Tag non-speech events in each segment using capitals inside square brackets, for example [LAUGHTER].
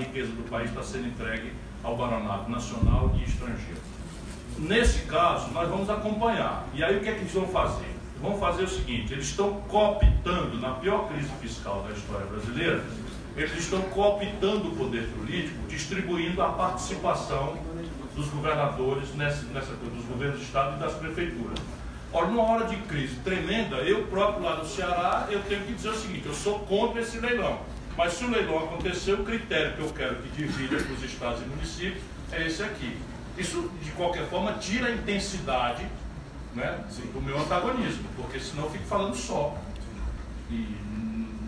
riqueza do país está sendo entregue ao Baranato nacional e estrangeiro. Nesse caso, nós vamos acompanhar. E aí o que é que eles vão fazer? Vão fazer o seguinte: eles estão cooptando, na pior crise fiscal da história brasileira, eles estão cooptando o poder político, distribuindo a participação dos governadores nessa, nessa dos governos do Estado e das prefeituras. Ora, numa hora de crise tremenda, eu próprio lá no Ceará, eu tenho que dizer o seguinte, eu sou contra esse leilão. Mas se o leilão acontecer, o critério que eu quero que divida para os estados e municípios é esse aqui. Isso, de qualquer forma, tira a intensidade né, do meu antagonismo, porque senão eu fico falando só. E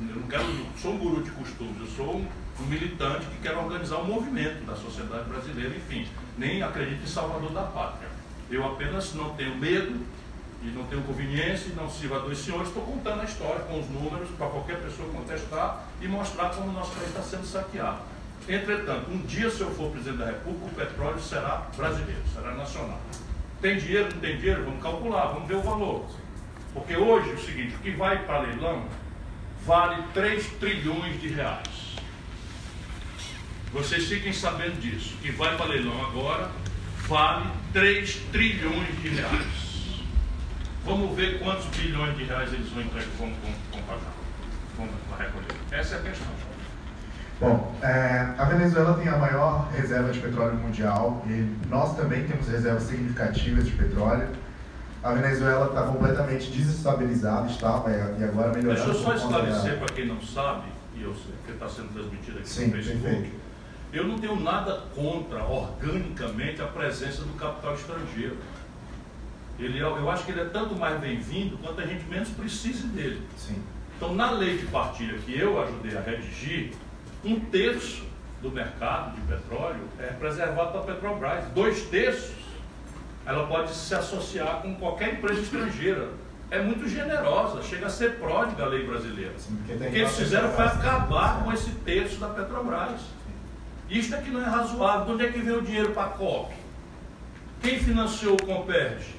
eu não quero, eu sou um guru de costumes, eu sou um, um militante que quer organizar um movimento da sociedade brasileira, enfim, nem acredito em salvador da pátria. Eu apenas não tenho medo e não tenho conveniência não sirva a dois senhores, estou contando a história com os números para qualquer pessoa contestar e mostrar como o nosso país está sendo saqueado. Entretanto, um dia, se eu for presidente da República, o petróleo será brasileiro, será nacional. Tem dinheiro, não tem dinheiro? Vamos calcular, vamos ver o valor. Porque hoje é o seguinte, o que vai para leilão vale 3 trilhões de reais. Vocês fiquem sabendo disso. O que vai para leilão agora vale 3 trilhões de reais. Vamos ver quantos bilhões de reais eles vão entregar, vão, vão, vão pagar, vão recolher. Essa é a questão. Bom, é, a Venezuela tem a maior reserva de petróleo mundial e nós também temos reservas significativas de petróleo. A Venezuela está completamente desestabilizada, estava e agora melhorando. Deixa eu só esclarecer para quem não sabe, e eu sei que está sendo transmitido aqui Sim, no Facebook. perfeito. Eu não tenho nada contra, organicamente, a presença do capital estrangeiro. Ele, é- eu acho que ele é tanto mais bem-vindo quanto a gente menos precise dele. Sim. Então, na lei de partilha que eu ajudei a redigir, um terço do mercado de petróleo é preservado para a Petrobras. Dois terços, ela pode se associar com qualquer empresa estrangeira. É muito generosa, chega a ser pródiga a lei brasileira. Sim, porque O que eles fizeram foi acabar com esse terço da Petrobras. Isto é que não é razoável. De onde é que veio o dinheiro para a COP? Quem financiou o Comperj?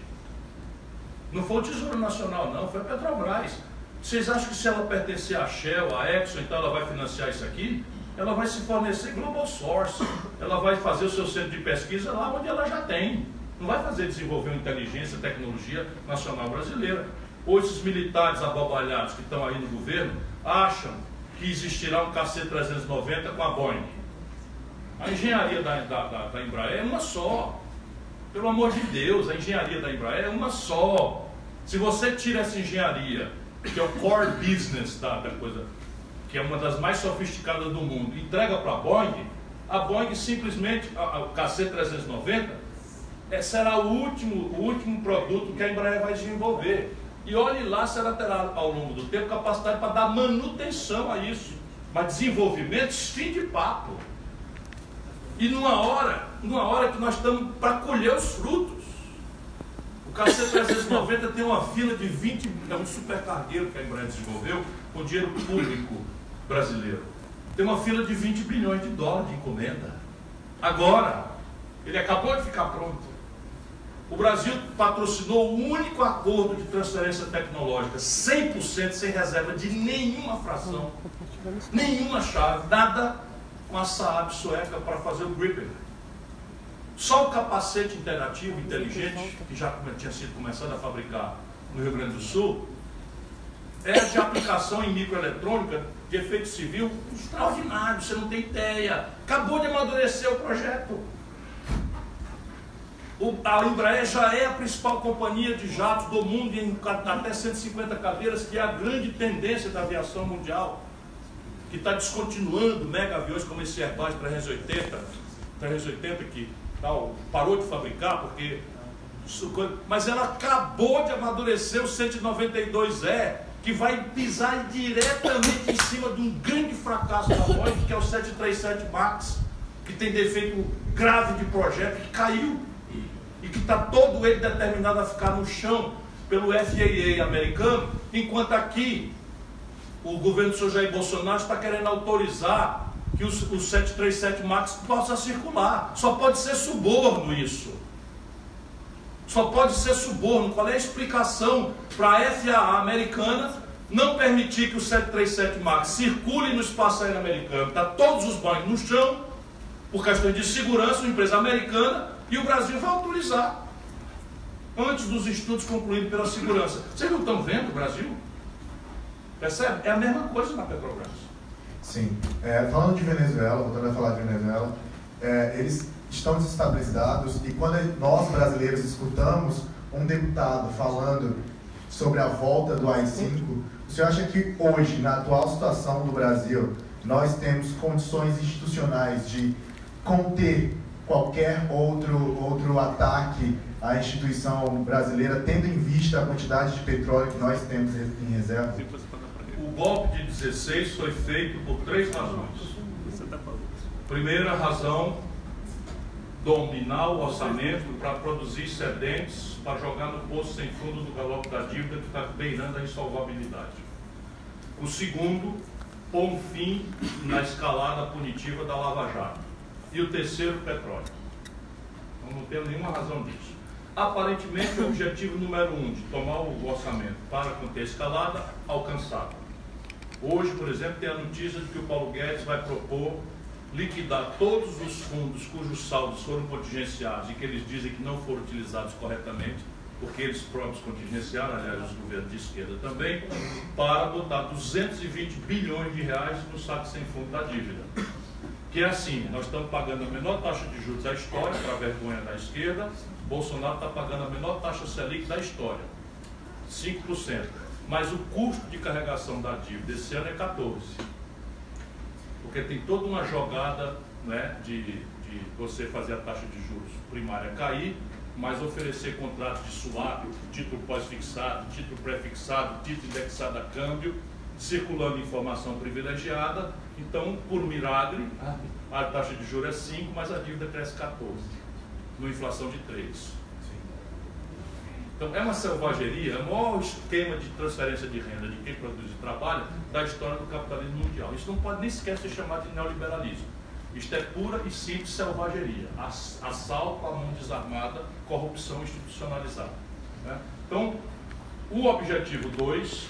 Não foi o Tesouro Nacional, não, foi a Petrobras. Vocês acham que se ela pertencer à Shell, à Exxon, então ela vai financiar isso aqui? Ela vai se fornecer Global Source. Ela vai fazer o seu centro de pesquisa lá onde ela já tem. Não vai fazer desenvolver inteligência, tecnologia nacional brasileira. Ou esses militares abobalhados que estão aí no governo acham que existirá um KC-390 com a Boeing. A engenharia da, da, da, da Embraer é uma só. Pelo amor de Deus, a engenharia da Embraer é uma só. Se você tira essa engenharia, que é o core business da, da coisa, que é uma das mais sofisticadas do mundo, e entrega para a Boeing, a Boeing simplesmente, o KC-390, é, será o último, o último produto que a Embraer vai desenvolver. E olhe lá se ela terá ao longo do tempo capacidade para dar manutenção a isso. Mas desenvolvimento, fim de papo. E numa hora, numa hora que nós estamos para colher os frutos. O KC-390 tem uma fila de 20, é um supercargueiro que a Embraer desenvolveu com dinheiro público brasileiro. Tem uma fila de 20 bilhões de dólares de encomenda. Agora, ele acabou de ficar pronto. O Brasil patrocinou o único acordo de transferência tecnológica, 100% sem reserva de nenhuma fração, nenhuma chave, nada com a Saab sueca para fazer o Gripen. Só o capacete interativo inteligente, que já tinha sido começado a fabricar no Rio Grande do Sul, é de aplicação em microeletrônica de efeito civil extraordinário, você não tem ideia. Acabou de amadurecer o projeto. O, a Embraer já é a principal companhia de jatos do mundo em até 150 cadeiras, que é a grande tendência da aviação mundial, que está descontinuando mega aviões como esse Airbus 380, 380 que tal, parou de fabricar porque mas ela acabou de amadurecer o 192E, que vai pisar diretamente em cima de um grande fracasso da Boeing, que é o 737 MAX, que tem defeito grave de projeto, que caiu e que está todo ele determinado a ficar no chão pelo FAA americano, enquanto aqui o governo do senhor Jair Bolsonaro está querendo autorizar que o, o 737 MAX possa circular. Só pode ser suborno isso. Só pode ser suborno. Qual é a explicação para a FAA americana não permitir que o 737 MAX circule no espaço aéreo americano, está todos os banhos no chão, por questão de segurança, uma empresa americana, e o Brasil vai autorizar, antes dos estudos concluídos pela segurança. Vocês não estão vendo o Brasil? Percebe? É a mesma coisa na Petrobras. Sim. É, falando de Venezuela, voltando a falar de Venezuela, é, eles estão desestabilizados e quando nós brasileiros escutamos um deputado falando sobre a volta do AI-5, o senhor acha que hoje, na atual situação do Brasil, nós temos condições institucionais de conter qualquer outro, outro ataque à instituição brasileira, tendo em vista a quantidade de petróleo que nós temos em reserva? Golpe de 16 foi feito por três razões. Primeira razão, dominar o orçamento para produzir excedentes, para jogar no poço sem fundo do galope da dívida que está beirando a insolvabilidade. O segundo, pôr um fim na escalada punitiva da Lava Jato. E o terceiro, petróleo. Então, não tenho nenhuma razão disso. Aparentemente, o objetivo número um de tomar o orçamento para conter a escalada, alcançado. Hoje, por exemplo, tem a notícia de que o Paulo Guedes vai propor liquidar todos os fundos cujos saldos foram contingenciados e que eles dizem que não foram utilizados corretamente, porque eles próprios contingenciaram, aliás, os governos de esquerda também, para botar 220 bilhões de reais no saco sem fundo da dívida. Que é assim, nós estamos pagando a menor taxa de juros da história, para a vergonha da esquerda, Bolsonaro está pagando a menor taxa Selic da história, 5%. Mas o custo de carregação da dívida esse ano é 14% porque tem toda uma jogada né, de, de você fazer a taxa de juros primária cair, mas oferecer contratos de swap, título pós-fixado, título pré-fixado, título indexado a câmbio, circulando informação privilegiada. Então, por milagre, a taxa de juros é 5, mas a dívida cresce 14, numa inflação de 3. Então, é uma selvageria, é o maior esquema de transferência de renda de quem produz e trabalha da história do capitalismo mundial. Isso não pode nem sequer ser chamado de neoliberalismo. Isto é pura e simples selvageria, assalto à mão desarmada, corrupção institucionalizada. Né? Então, o objetivo 2,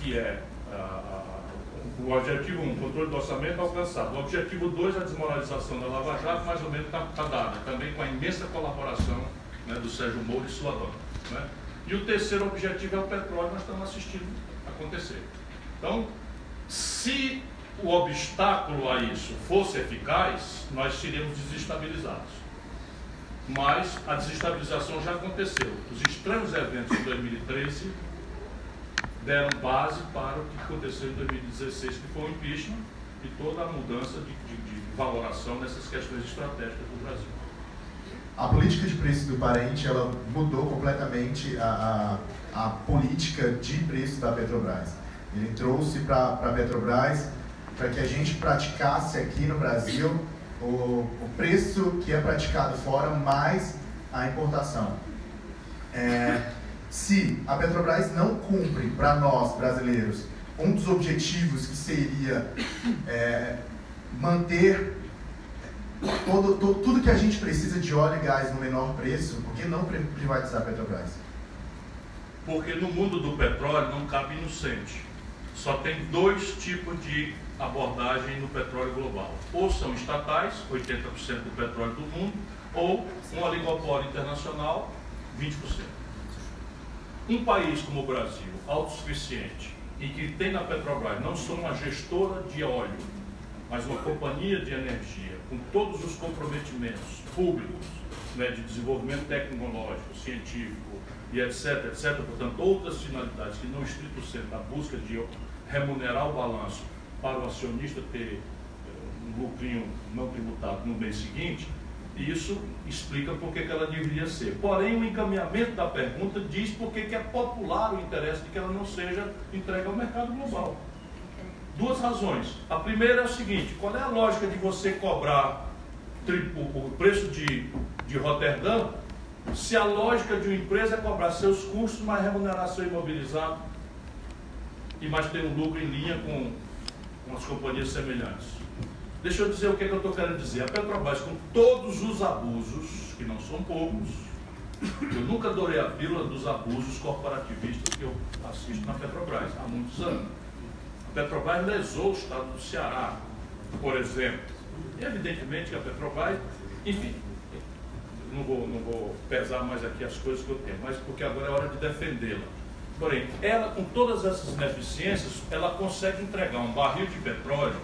que é uh, o objetivo 1, um, controle do orçamento alcançado. O objetivo 2, a desmoralização da Lava Jato, mais ou menos está tá dada, também com a imensa colaboração né, do Sérgio Moro e sua dona. Né? E o terceiro objetivo é o petróleo, nós estamos assistindo acontecer. Então, se o obstáculo a isso fosse eficaz, nós seríamos desestabilizados. Mas a desestabilização já aconteceu. Os estranhos eventos de 2013 deram base para o que aconteceu em 2016, que foi o impeachment e toda a mudança de, de, de valoração nessas questões estratégicas do Brasil a política de preço do parente ela mudou completamente a, a, a política de preço da Petrobras. Ele trouxe para a Petrobras para que a gente praticasse aqui no Brasil o, o, preço que é praticado fora mais a importação. É, se a Petrobras não cumpre para nós brasileiros um dos objetivos que seria é, manter todo, todo, tudo que a gente precisa de óleo e gás no menor preço, por que não privatizar a Petrobras? Porque no mundo do petróleo não cabe inocente. Só tem dois tipos de abordagem no petróleo global. Ou são estatais, 80% do petróleo do mundo, ou um oligopólio internacional, 20%. Um país como o Brasil, autossuficiente, e que tem na Petrobras não só uma gestora de óleo, mas uma companhia de energia com todos os comprometimentos públicos né, de desenvolvimento tecnológico, científico e etc, etc, portanto, outras finalidades que não estrito sendo a busca de remunerar o balanço para o acionista ter eh, um lucrinho não tributado no mês seguinte, isso explica por que ela deveria ser. Porém, o encaminhamento da pergunta diz por que é popular o interesse de que ela não seja entregue ao mercado global. Duas razões. A primeira é o seguinte: qual é a lógica de você cobrar o preço de, de Roterdã se a lógica de uma empresa é cobrar seus custos mais remuneração imobilizado e mais ter um lucro em linha com, com as companhias semelhantes? Deixa eu dizer o que, é que eu estou querendo dizer. A Petrobras, com todos os abusos, que não são poucos, Eu nunca adorei a pílula dos abusos corporativistas que eu assisto na Petrobras há muitos anos. Petrobras lesou o estado do Ceará, por exemplo. E evidentemente que a Petrobras, enfim, não vou, não vou pesar mais aqui as coisas que eu tenho, mas porque agora é hora de defendê-la. Porém, ela, com todas essas ineficiências, ela consegue entregar um barril de petróleo,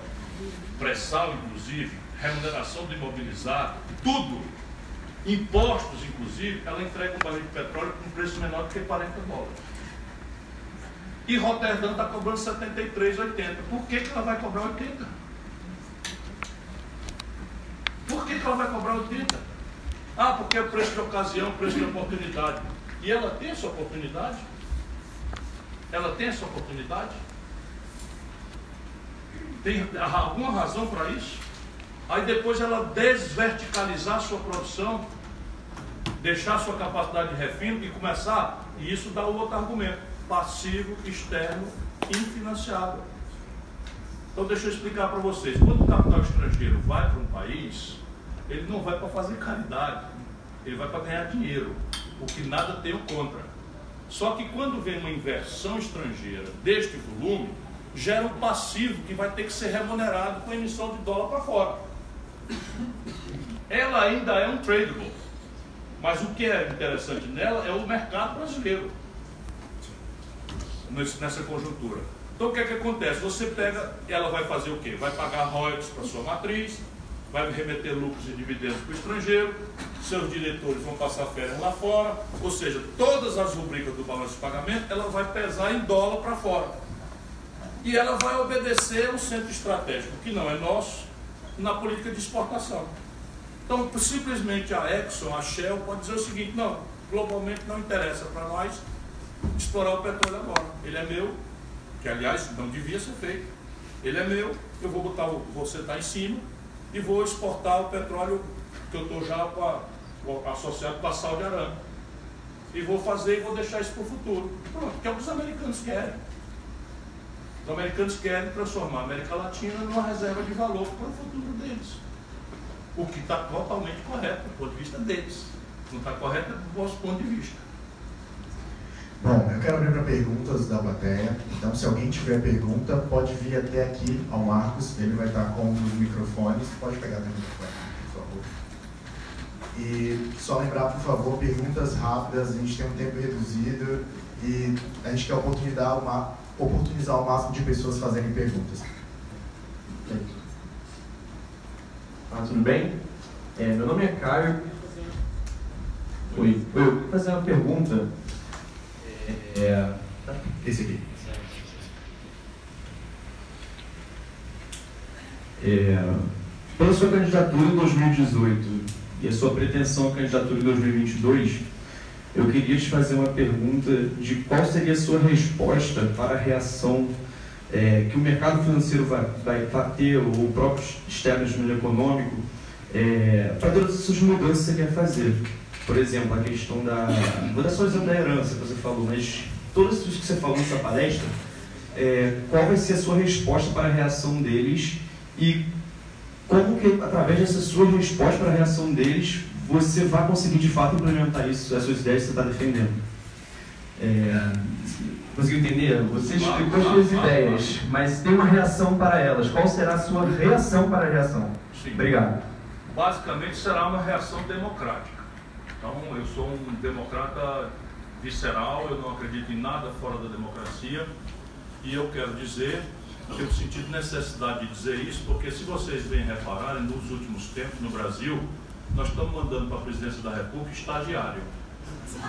pré-sal inclusive, remuneração do imobilizado, tudo, impostos inclusive, ela entrega um barril de petróleo com preço menor do que 40 dólares. E Roterdã está cobrando 73,80. Por que, que ela vai cobrar 80? Por que, que ela vai cobrar 80? Ah, porque é preço de ocasião, preço de oportunidade. E ela tem essa oportunidade? Ela tem essa oportunidade? Tem alguma razão para isso? Aí depois ela desverticalizar sua produção, deixar sua capacidade de refino e começar, e isso dá o outro argumento, passivo, externo, infinanciável. Então deixa eu explicar para vocês. Quando o capital estrangeiro vai para um país, ele não vai para fazer caridade, ele vai para ganhar dinheiro, o que nada tenho contra. Só que quando vem uma inversão estrangeira deste volume, gera um passivo que vai ter que ser remunerado com emissão de dólar para fora. Ela ainda é um tradable, mas o que é interessante nela é o mercado brasileiro nessa conjuntura. Então o que é que acontece? Você pega, ela vai fazer o quê? Vai pagar royalties para sua matriz, vai remeter lucros e dividendos para o estrangeiro, seus diretores vão passar férias lá fora, ou seja, todas as rubricas do balanço de pagamento, ela vai pesar em dólar para fora. E ela vai obedecer um centro estratégico, que não é nosso, na política de exportação. Então, simplesmente a Exxon, a Shell, pode dizer o seguinte, não, globalmente não interessa para nós explorar o petróleo agora. Ele é meu, que aliás não devia ser feito. Ele é meu, eu vou botar, você está em cima, e vou exportar o petróleo que eu estou já com a, associado com a Saudi Arábia. E vou fazer e vou deixar isso para o futuro. Pronto, que é o que os americanos querem. Os americanos querem transformar a América Latina numa reserva de valor para o futuro deles. O que está totalmente correto do ponto de vista deles. Não está correto do nosso ponto de vista. Bom, eu quero abrir para perguntas da plateia. Então, se alguém tiver pergunta, pode vir até aqui ao Marcos. Ele vai estar com os microfones. Pode pegar o microfone, por favor. E só lembrar, por favor, perguntas rápidas. A gente tem um tempo reduzido e a gente quer oportunizar, uma, oportunizar o máximo de pessoas fazerem perguntas. Ah, tudo bem? É, meu nome é Caio. Oi, eu vou fazer uma pergunta é, esse aqui. É, pela sua candidatura em 2018 e a sua pretensão à candidatura em 2022, eu queria te fazer uma pergunta de qual seria a sua resposta para a reação é, que o mercado financeiro vai, vai, vai ter, ou o próprio establishment econômico, é, para todas essas mudanças que você quer fazer. Por exemplo, a questão da. Vou dar só o exemplo da herança que você falou, mas todas isso que você falou nessa palestra, é, qual vai ser a sua resposta para a reação deles e como que, através dessa sua resposta para a reação deles, você vai conseguir de fato implementar isso, essas ideias que você está defendendo. É, conseguiu entender? Você explicou as suas ideias, mas tem uma reação para elas. Qual será a sua reação para a reação? Sim. Obrigado. Basicamente será uma reação democrática. Então, eu sou um democrata visceral, eu não acredito em nada fora da democracia e eu quero dizer que eu necessidade de dizer isso porque se vocês bem repararem, nos últimos tempos no Brasil, nós estamos mandando para a presidência da República estagiário.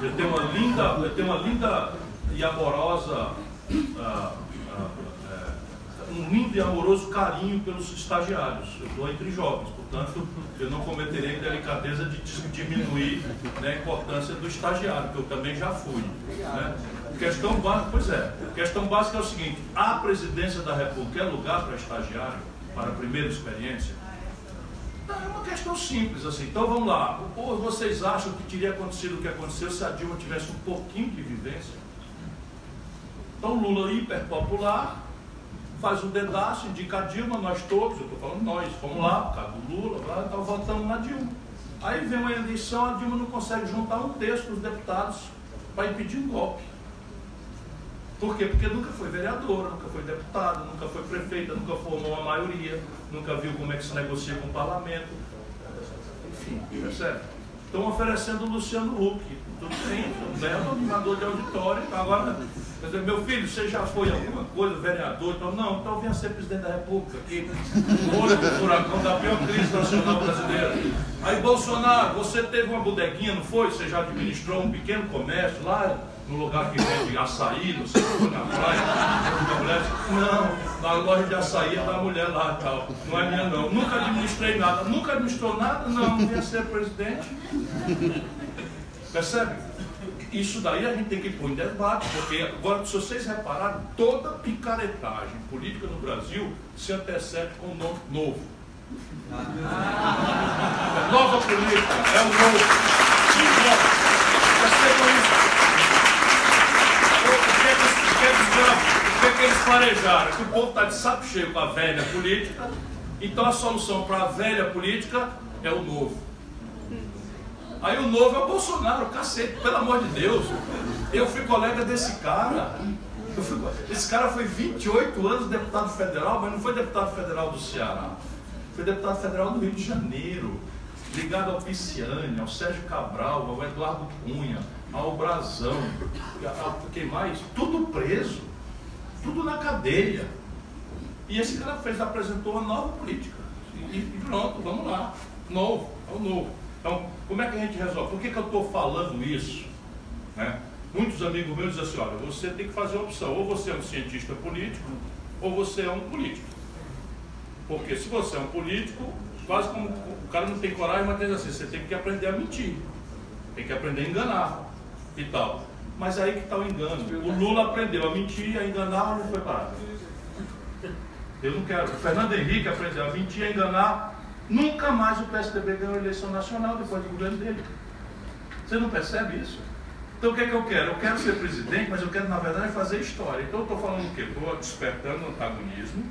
Eu tenho uma linda, eu tenho uma linda e amorosa, uh, uh, uh, um lindo e amoroso carinho pelos estagiários. Eu estou entre jovens, Portanto, eu não cometerei a delicadeza de diminuir né, a importância do estagiário, que eu também já fui. Né? Questão básica, pois é, questão básica é o seguinte, a presidência da República é lugar para estagiário, para a primeira experiência? É uma questão simples, assim. Então vamos lá. Ou vocês acham que teria acontecido o que aconteceu se a Dilma tivesse um pouquinho de vivência? Então Lula hiper popular, faz um dedaço, indica a Dilma, nós todos, eu estou falando nós, fomos lá, por causa do Lula, lá, então na Dilma. Aí vem uma eleição, a Dilma não consegue juntar um terço dos deputados para impedir um golpe. Por quê? Porque nunca foi vereadora, nunca foi deputada, nunca foi prefeita, nunca formou uma maioria, nunca viu como é que se negocia com o parlamento. Enfim, percebe? Estão oferecendo o Luciano Huck. Tudo bem, um belo animador de auditório. Agora, quer dizer, meu filho, você já foi alguma coisa, vereador? Então, não, então venha ser presidente da República aqui. Olho do furacão da pior crise nacional brasileira. Aí, Bolsonaro, você teve uma bodeguinha, não foi? Você já administrou um pequeno comércio lá no lugar que vende açaí, não sei se na praia, não, na loja de açaí é da mulher lá e tal, não é minha não. Nunca administrei nada, nunca administrou nada, não, não ia ser presidente. Percebe? Isso daí a gente tem que pôr em debate, porque agora, se vocês repararem, toda picaretagem política no Brasil se antecede com um nome novo. Nova política, é o novo. Percebam isso. O que, é que eles planejaram? Que o povo está de saco cheio com a velha política, então a solução para a velha política é o novo. Aí o novo é o Bolsonaro, cacete, pelo amor de Deus. Eu fui colega desse cara. Fui, esse cara foi 28 anos deputado federal, mas não foi deputado federal do Ceará. Foi deputado federal do Rio de Janeiro, ligado ao Pisciani, ao Sérgio Cabral, ao Eduardo Cunha, ao Brasão, a, quem mais? Tudo preso, tudo na cadeia. E esse cara fez, apresentou uma nova política. E, e pronto, vamos lá. Novo, é o novo. Então, como é que a gente resolve? Por que, que eu estou falando isso? Né? Muitos amigos meus dizem assim, olha, você tem que fazer uma opção, ou você é um cientista político, ou você é um político. Porque se você é um político, quase como o cara não tem coragem, mas diz assim, você tem que aprender a mentir, tem que aprender a enganar e tal. Mas aí que está o engano. O Lula aprendeu a mentir, a enganar, não foi parado. Eu não quero. O Fernando Henrique aprendeu a mentir, a enganar. Nunca mais o PSDB ganhou eleição nacional depois do governo dele. Você não percebe isso? Então o que é que eu quero? Eu quero ser presidente, mas eu quero, na verdade, fazer história. Então eu estou falando o quê? Estou despertando antagonismo,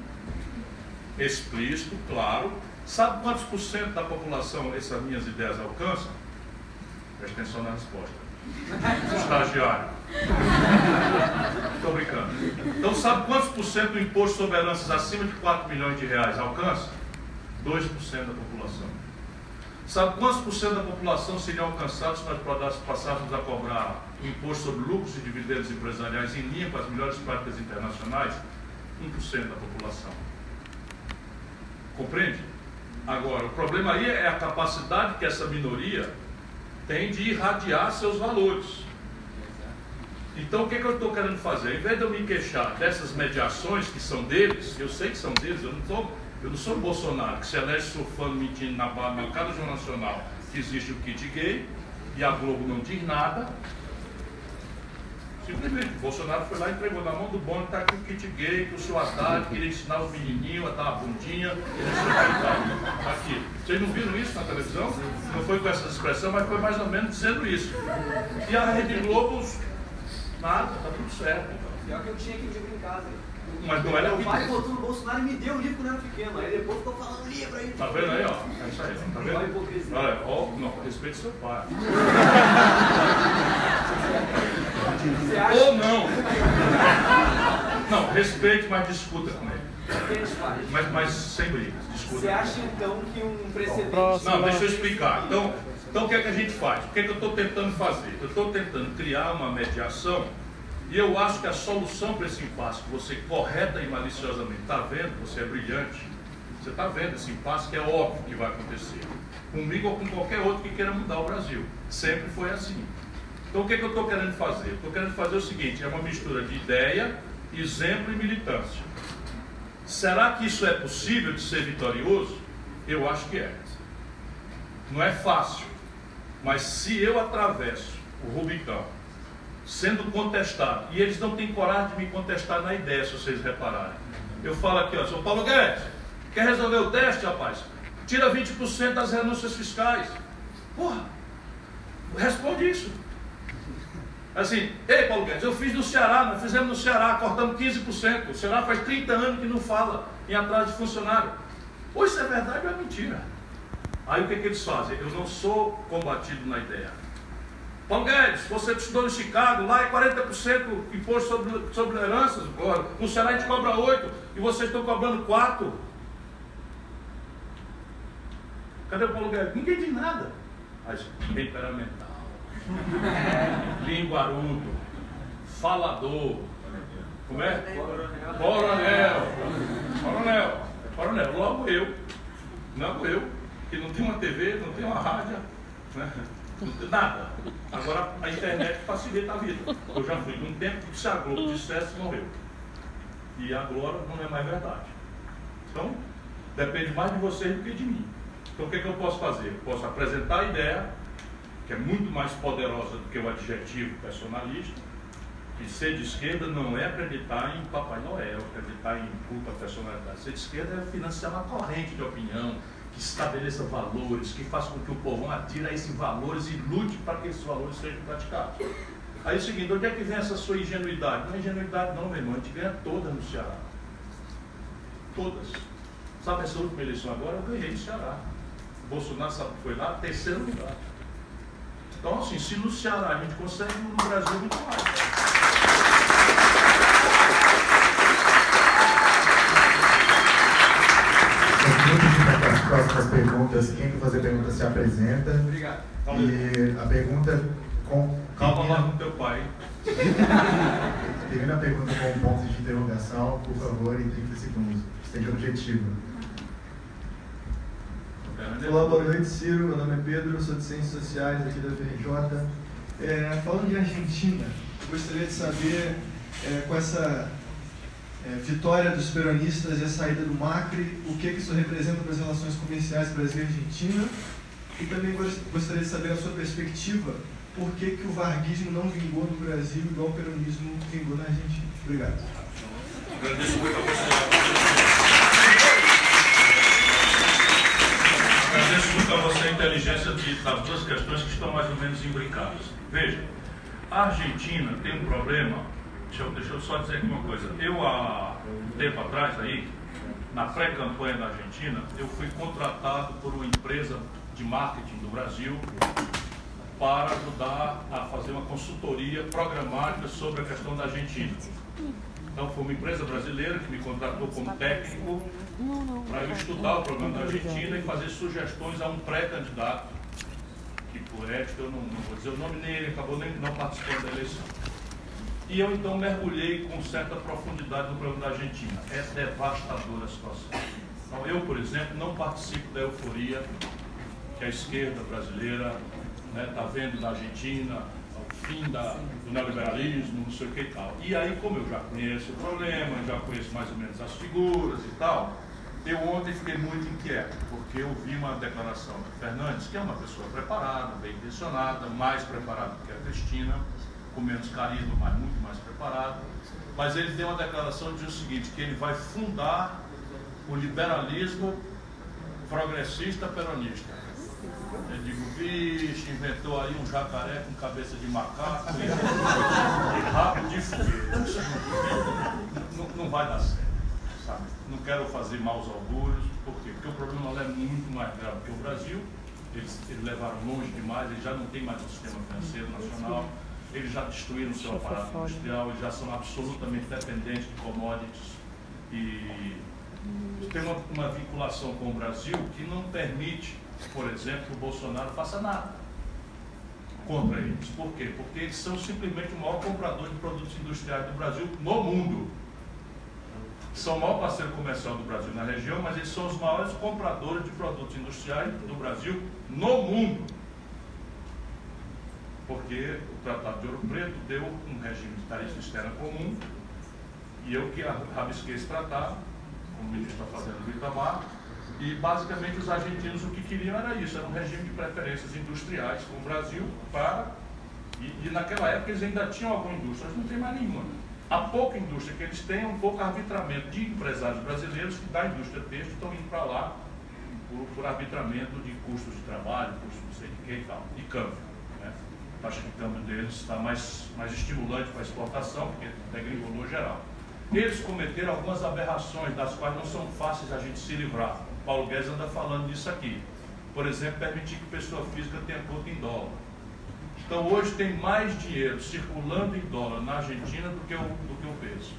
explícito, claro. Sabe quantos por cento da população essas minhas ideias alcançam? Presta atenção na resposta. Estagiário. Estou brincando. Então, sabe quantos por cento do imposto sobre heranças acima de 4 milhões de reais alcança? 2% da população. Sabe quantos por cento da população seriam alcançados se nós passássemos a cobrar imposto sobre lucros e dividendos empresariais em linha com as melhores práticas internacionais? 1% da população. Compreende? Agora, o problema aí é a capacidade que essa minoria tem de irradiar seus valores. Então o que, é que eu estou querendo fazer? Em vez de eu me queixar dessas mediações que são deles, eu sei que são deles, eu não, tô, eu não sou o Bolsonaro, que se elege surfando, mentindo na, cara do Jornal Nacional que existe o kit gay, e a Globo não diz nada, Simplesmente, o Bolsonaro foi lá e entregou na mão do Boni, está aqui o kit gay, que o seu Haddad queria ensinar os menininhos a dar a bundinha, tá aqui. Vocês não viram isso na televisão? Não foi com essa expressão, mas foi mais ou menos dizendo isso. E a Rede Globo, nada, está tudo certo. Pior que eu tinha aquele livro em casa. Mas não era Meu pai botou no Bolsonaro e me deu o livro quando eu era pequeno. Aí depois ficou falando livro aí. Tá vendo aí, ó? É isso aí, tá Olha vendo? hipocrisia. Olha, ó, não, respeite seu pai. Você acha Ou não. Não, respeite, mas discuta com ele. Mas, mas sem brigas, discuta. Você acha então que um precedente. Não, deixa eu explicar. Então, então o que é que a gente faz? O que é que eu estou tentando fazer? Eu estou tentando criar uma mediação e eu acho que a solução para esse impasse que você correta e maliciosamente está vendo, você é brilhante, você está vendo esse impasse que é óbvio que vai acontecer. Comigo ou com qualquer outro que queira mudar o Brasil. Sempre foi assim. Então o que, é que eu estou querendo fazer? Estou querendo fazer o seguinte, é uma mistura de ideia, exemplo e militância. Será que isso é possível de ser vitorioso? Eu acho que é. Não é fácil. Mas se eu atravesso o Rubicão, sendo contestado, e eles não têm coragem de me contestar na ideia, se vocês repararem. Eu falo aqui, ó, São Paulo Guedes, quer resolver o teste, rapaz? Tira 20% das renúncias fiscais. Porra, responde isso. Assim, ei Paulo Guedes, eu fiz no Ceará, nós fizemos no Ceará, cortamos 15%. O Ceará faz 30 anos que não fala em atraso de funcionário. Ou isso é verdade ou é mentira. Aí o que, que eles fazem? Eu não sou combatido na ideia. Paulo Guedes, você estudou em Chicago, lá é 40% imposto sobre, sobre heranças, no Ceará a gente cobra 8% e vocês estão cobrando 4%. Cadê o Paulo Guedes? Ninguém diz nada. Mas temperamental, [LAUGHS] linguarudo, falador, como é? Coronel. Coronel. Coronel. Logo eu. Logo eu, que não tem uma TV, não tem uma rádio, né? Nada. Agora a internet facilita a vida. Eu já fui num tempo que se a Globo dissesse, morreu. E agora não é mais verdade. Então, depende mais de vocês do que de mim. Então o que, é que eu posso fazer? Eu posso apresentar a ideia, que é muito mais poderosa do que o adjetivo personalista, e ser de esquerda não é acreditar em Papai Noel, acreditar em culpa personalidade. Ser de esquerda é financiar uma corrente de opinião que estabeleça valores, que faça com que o povo atire a esses valores e lute para que esses valores sejam praticados. Aí é o seguinte, onde é que vem essa sua ingenuidade? Não é ingenuidade não, meu irmão, a gente ganha todas no Ceará. Todas. Sabe essa última eleição agora? Eu ganhei no Ceará. O Bolsonaro sabe que foi lá, terceiro lugar. Então, assim, se no Ceará a gente consegue, no Brasil muito mais. Próximas perguntas. Quem quer fazer pergunta se apresenta. Obrigado. E a pergunta com. Calma lá com teu pai. [LAUGHS] Termina a pergunta com pontos de interrogação, por favor, em 30 segundos. Seja objetivo. Olá, boa noite, Ciro. Meu nome é Pedro, sou de Ciências Sociais aqui da FRJ. É, falando de Argentina, gostaria de saber, é, com essa é, vitória dos peronistas e a saída do Macri, o que, que isso representa para as relações comerciais Brasil e Argentina? E também gostaria de saber a sua perspectiva, por que, que o varguismo não vingou no Brasil igual o peronismo vingou na Argentina? Obrigado. Agradeço muito a você. Agradeço muito a você a inteligência de, das duas questões que estão mais ou menos imbricadas. Veja, a Argentina tem um problema Deixa eu, deixa eu só dizer aqui uma coisa. Eu, há um tempo atrás, aí, na pré-campanha da Argentina, eu fui contratado por uma empresa de marketing do Brasil para ajudar a fazer uma consultoria programática sobre a questão da Argentina. Então foi uma empresa brasileira que me contratou como técnico para eu estudar o problema da Argentina e fazer sugestões a um pré-candidato, que por ética eu não, não, vou dizer o nome dele, acabou nem não participando da eleição. E eu então mergulhei com certa profundidade no problema da Argentina. É devastadora a situação. Então, eu, por exemplo, não participo da euforia que a esquerda brasileira está né, tá vendo na Argentina, o fim da, do neoliberalismo, não sei o que e tal. E aí, como eu já conheço o problema, já conheço mais ou menos as figuras e tal, eu ontem fiquei muito inquieto, porque eu vi uma declaração do Fernandes, que é uma pessoa preparada, bem intencionada, mais preparada que a Cristina, com menos carisma, mas muito mais preparado. Mas ele deu uma declaração de o seguinte, que ele vai fundar o liberalismo progressista peronista. Eu digo, vixe, inventou aí um jacaré com cabeça de macaco e, rabo de fogueira. Não, não vai dar certo, sabe? Não quero fazer maus augúrios, por quê? Porque o problema é muito mais grave que o Brasil. Eles, eles levaram longe demais, eles já não têm mais um sistema financeiro nacional eles já destruíram o seu aparato industrial, eles já são absolutamente dependentes de commodities e tem uma, uma vinculação com o Brasil que não permite, por exemplo, que o Bolsonaro faça nada contra eles. Por quê? Porque eles são simplesmente o maior comprador de produtos industriais do Brasil no mundo. São o maior parceiro comercial do Brasil na região, mas eles são os maiores compradores de produtos industriais do Brasil no mundo porque o Tratado de Ouro Preto deu um regime de tarifa externa comum e eu que rabisquei esse tratado, como o ministro está fazendo no Itamar, e basicamente os argentinos o que queriam era isso, era um regime de preferências industriais com o Brasil para. E, e naquela época eles ainda tinham alguma indústria, mas não tem mais nenhuma. A pouca indústria que eles têm é um pouco arbitramento de empresários brasileiros que da indústria têxtil estão indo para lá por, por arbitramento de custos de trabalho, custos não sei de que e tal, e câmbio taxa de câmbio deles está mais, mais estimulante para a exportação, porque degringolou geral. Eles cometeram algumas aberrações, das quais não são fáceis a gente se livrar. Paulo Guedes anda falando disso aqui. por exemplo, permitir que pessoa física tenha conta em dólar. Então hoje tem mais dinheiro circulando em dólar na Argentina do que o, do que o peso.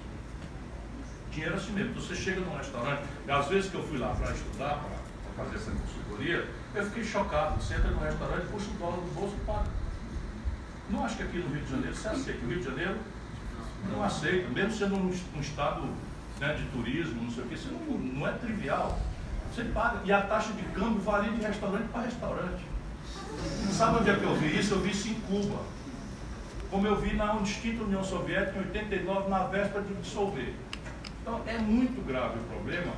Dinheiro assim mesmo. Você chega num restaurante, às vezes que eu fui lá para estudar, para fazer essa consultoria, eu fiquei chocado. Você entra no restaurante, puxa o dólar do bolso e paga. Não acho que aqui no Rio de Janeiro você aceita. O Rio de Janeiro não aceita, mesmo sendo um, um estado né, de turismo, não sei o que, isso não, não é trivial. Você paga. E a taxa de câmbio varia de restaurante para restaurante. Sabe onde é que eu vi isso? Eu vi isso em Cuba. Como eu vi na extinta União Soviética em 89, na véspera de dissolver. Então é muito grave o problema.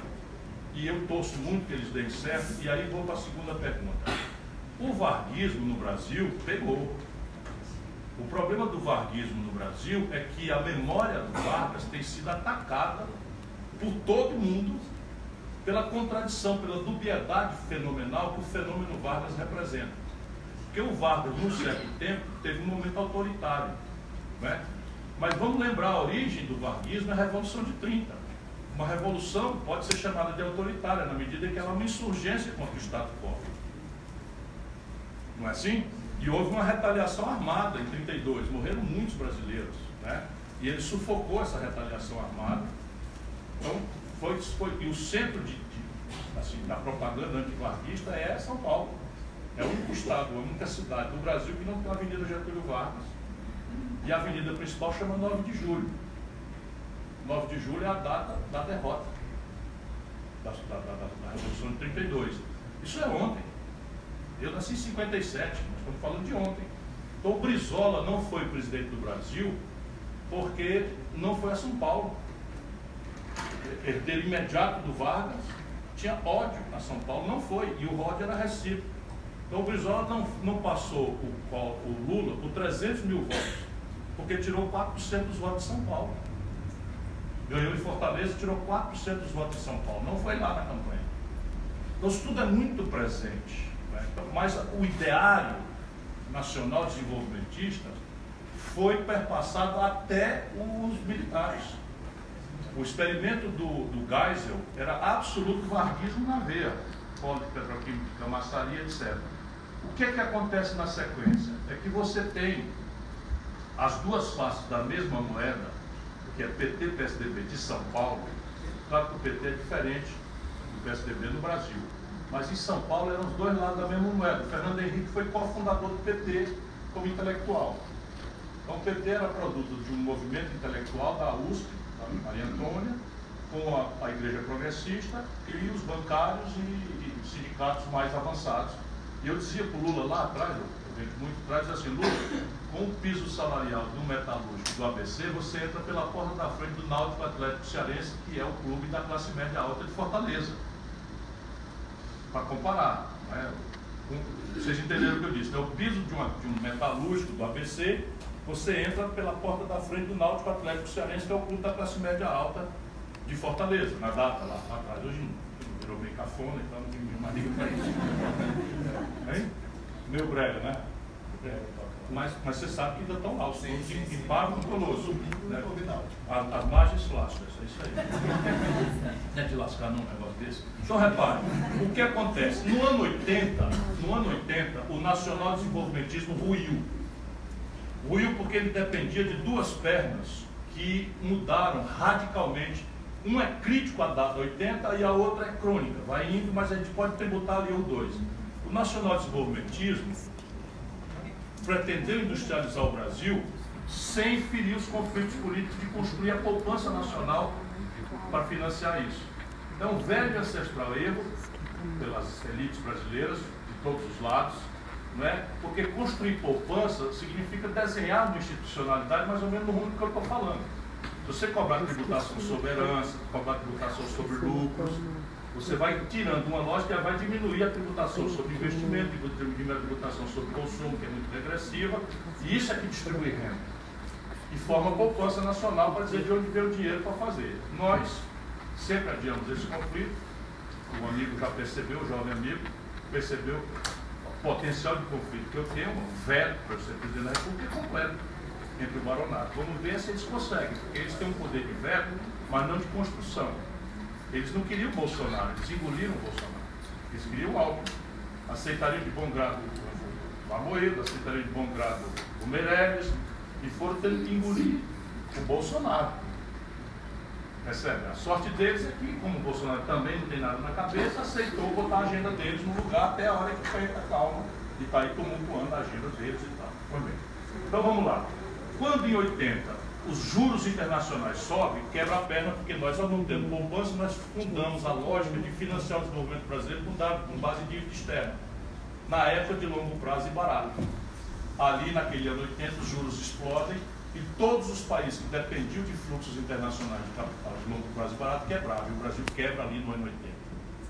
E eu torço muito que eles deem certo. E aí vou para a segunda pergunta. O varguismo no Brasil pegou. O problema do varguismo no Brasil é que a memória do Vargas tem sido atacada por todo mundo pela contradição, pela dubiedade fenomenal que o fenômeno Vargas representa. Porque o Vargas, num certo tempo, teve um momento autoritário. Né? Mas vamos lembrar a origem do varguismo é a Revolução de 30. Uma revolução pode ser chamada de autoritária na medida que ela é uma insurgência contra o Estado quo. Não é assim? E houve uma retaliação armada em 32, morreram muitos brasileiros. Né? E ele sufocou essa retaliação armada. Então, foi, foi, e o centro de, de assim, da propaganda antivarguista é São Paulo. É o único estado, a única cidade do Brasil que não tem a Avenida Getúlio Vargas. E a avenida principal chama 9 de julho. 9 de julho é a data da derrota da, da, da, da Revolução de 32. Isso é ontem. Eu nasci em 57, nós estamos falando de ontem. Então o Brizola não foi presidente do Brasil porque não foi a São Paulo herdeiro imediato do Vargas, tinha ódio na São Paulo, não foi, e o ódio era recíproco. Então o Brizola não, não passou o, o Lula por 300 mil votos, porque tirou 4% dos votos de São Paulo. Ganhou em Fortaleza tirou 4% dos votos de São Paulo. Não foi lá na campanha. Então isso tudo é muito presente. Mas o ideário nacional desenvolvimentista foi perpassado até os militares. O experimento do, do Geisel era absoluto varguismo na veia, polo petroquímica, maçaria, etc. O que é que acontece na sequência? É que você tem as duas faces da mesma moeda, que é PT PSDB de São Paulo. Claro que o PT é diferente do PSDB no Brasil. Mas em São Paulo eram os dois lados da mesma moeda. O Fernando Henrique foi cofundador do PT como intelectual. Então o PT era produto de um movimento intelectual da USP, Maria Antônia, com a, a Igreja Progressista e os bancários e, e, sindicatos mais avançados. E eu dizia para o Lula lá atrás, eu venho muito atrás, assim, Lula, com o piso salarial do metalúrgico do ABC, você entra pela porta da frente do Náutico Atlético Cearense, que é o clube da classe média alta de Fortaleza. Para comparar. Né? Vocês entenderam o que eu disse. Né? O piso de, uma, de um metalúrgico do ABC você entra pela porta da frente do Náutico Atlético Cearense, que é o clube da classe média alta de Fortaleza, na data lá, lá atrás. Hoje virou meio cafona, então não tem mais liga para isso. [LAUGHS] Hein? Meu brega, né? É, mas, mas você sabe que ainda estão lá, os clubes de Imparo e Colosso. Né? As, as margens lascam, é isso aí. Não é de lascar num negócio desse. Então repare, o que acontece? No ano 80, no ano 80, o nacional desenvolvimentismo ruiu Ruiu porque ele dependia de duas pernas que mudaram radicalmente. Um é crítico à data 80 e a outra é crônica. Vai indo, mas a gente pode tributar ali os dois. O nacional desenvolvimentismo pretendeu industrializar o Brasil sem ferir os conflitos políticos de construir a poupança nacional para financiar isso. Então, velho ancestral erro pelas elites brasileiras, de todos os lados, não é? Porque construir poupança significa desenhar uma institucionalidade mais ou menos no rumo que eu estou falando. Se você cobrar tributação sobre herança, cobrar tributação sobre lucros, você vai tirando uma lógica e vai diminuir a tributação sobre investimento, diminuir a tributação sobre consumo, que é muito regressiva, e isso é que distribui renda. E forma poupança nacional para dizer de onde veio o dinheiro para fazer. Nós sempre adiamos esse conflito, o amigo já percebeu, o jovem amigo percebeu potencial de conflito que eu tenho, veto para ser presidente da República é completo entre o baronato. Vamos ver se eles conseguem, porque eles têm um poder de veto, mas não de construção. Eles não queriam o Bolsonaro, eles engoliram o Bolsonaro. Eles queriam o Alckmin. Assim aceitaria de bom grado o Amoedo, aceitaria de bom grado o Meirelles, e foram tendo que engolir o Bolsonaro. Percebe? A sorte deles é que, como o Bolsonaro também não tem nada na cabeça, aceitou botar a agenda deles no lugar até a hora que país está calmo e está aí tumultuando a agenda deles e tal. Então vamos lá. Quando em 80 os juros internacionais sobem, quebra a perna, porque nós, ao não tendo poupança, nós fundamos a lógica de financiar o desenvolvimento brasileiro com, com base em dívida externa. Na época de longo prazo e barato. Ali, naquele ano 80, os juros explodem e todos os países que dependiam de fluxos internacionais de capital de longo prazo e barato quebravam. E o Brasil quebra ali no ano 80.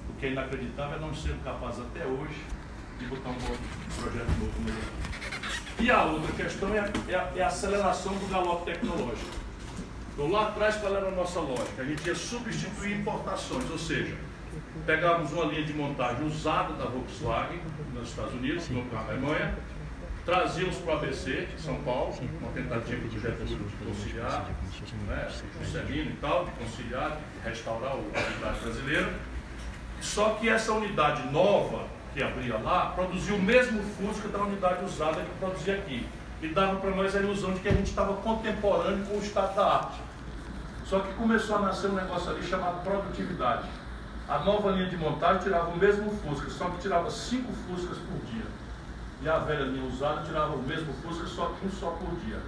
O que é inacreditável é não ser capaz até hoje de botar um projeto novo no Brasil. E a outra questão é é é a aceleração do galope tecnológico. Então, lá atrás, qual era a nossa lógica? A gente ia substituir importações, ou seja, pegávamos uma linha de montagem usada da Volkswagen nos Estados Unidos, no Alemanha, Trazíamos para o ABC, São Paulo, uma tentativa do Getúlio de conciliar, né, e tal, de conciliar, de restaurar a unidade brasileira. Só que essa unidade nova que abria lá produziu o mesmo Fusca da unidade usada que produzia aqui. E dava para nós a ilusão de que a gente estava contemporâneo com o estado da arte. Só que começou a nascer um negócio ali chamado produtividade. A nova linha de montagem tirava o mesmo Fusca, só que tirava cinco Fuscas por dia e a velha linha usada tirava o mesmo Fusca, só que um só por dia.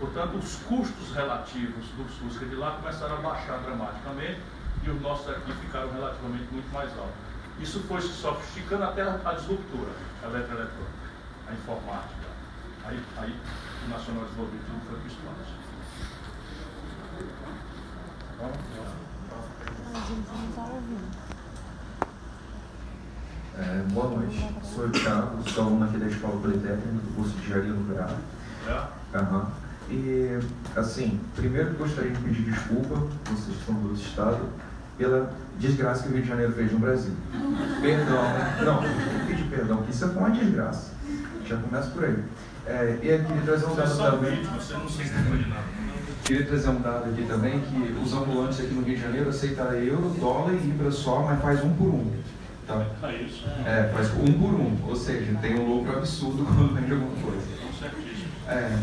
Portanto, os custos relativos do Fusca de lá começaram a baixar dramaticamente e os nossos aqui ficaram relativamente muito mais altos. Isso foi se sofisticando até a disruptura, a eletroeletrônica, a informática. Aí, aí o Nacional Desenvolvimento foi para o espaço. A gente não está ouvindo. É, boa noite, sou o Thiago, sou aluno aqui da Escola Politécnica do curso de Engenharia Nuclear. É? Uhum. E, assim, primeiro gostaria de pedir desculpa, vocês são do estado, pela desgraça que o Rio de Janeiro fez no Brasil. Perdão, não, não pedir perdão, que isso é uma desgraça. Já começa por aí. É, e queria trazer um dado também. Queria trazer um dado aqui também, que os ambulantes aqui no Rio de Janeiro aceitam euro, dólar e libra só, mas faz um por um. Tá? É. É, faz um por um, ou seja, tem um lucro absurdo [LAUGHS] quando vende alguma coisa. É,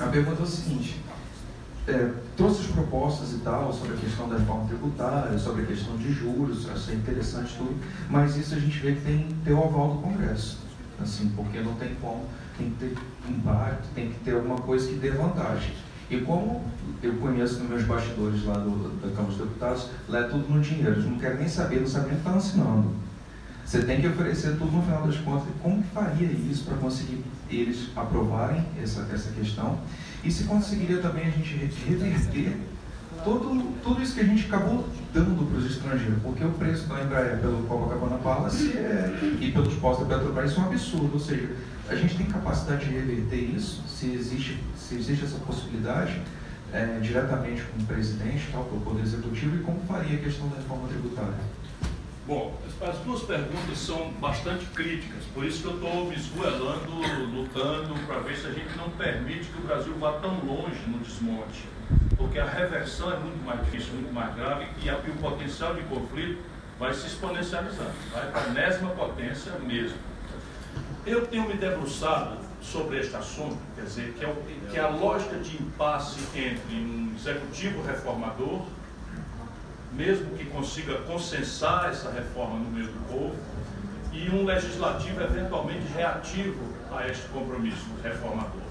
a pergunta é o seguinte, é, trouxe as propostas e tal sobre a questão da reforma tributária, sobre a questão de juros, achei interessante tudo, mas isso a gente vê que tem que ter o aval do Congresso, assim, porque não tem como, tem que ter impacto, tem que ter alguma coisa que dê vantagem. E como eu conheço nos meus bastidores lá do, da Câmara dos Deputados, lá é tudo no dinheiro, eles não querem nem saber, não sabem nem o que estão assinando. Você tem que oferecer tudo no final das contas. Como faria isso para conseguir eles aprovarem essa, essa questão? E se conseguiria também a gente reverter todo, tudo isso que a gente acabou dando para os estrangeiros? Porque o preço da Embraer pelo Copacabana Palace é, e pelos postos da Petrobras são um absurdo. Ou seja, a gente tem capacidade de reverter isso? Se existe, se existe essa possibilidade, é, diretamente com o presidente, tal, com o Poder Executivo, e como faria a questão da reforma tributária? Bom, as duas perguntas são bastante críticas, por isso que eu estou me esgoelando, lutando para ver se a gente não permite que o Brasil vá tão longe no desmonte, porque a reversão é muito mais difícil, muito mais grave e, o potencial de conflito vai se exponencializando, vai para a enésima potência mesmo. Eu tenho me debruçado sobre este assunto, quer dizer, que é, o, que é a lógica de impasse entre um executivo reformador mesmo que consiga consensar essa reforma no meio do povo, e um legislativo eventualmente reativo a este compromisso reformador.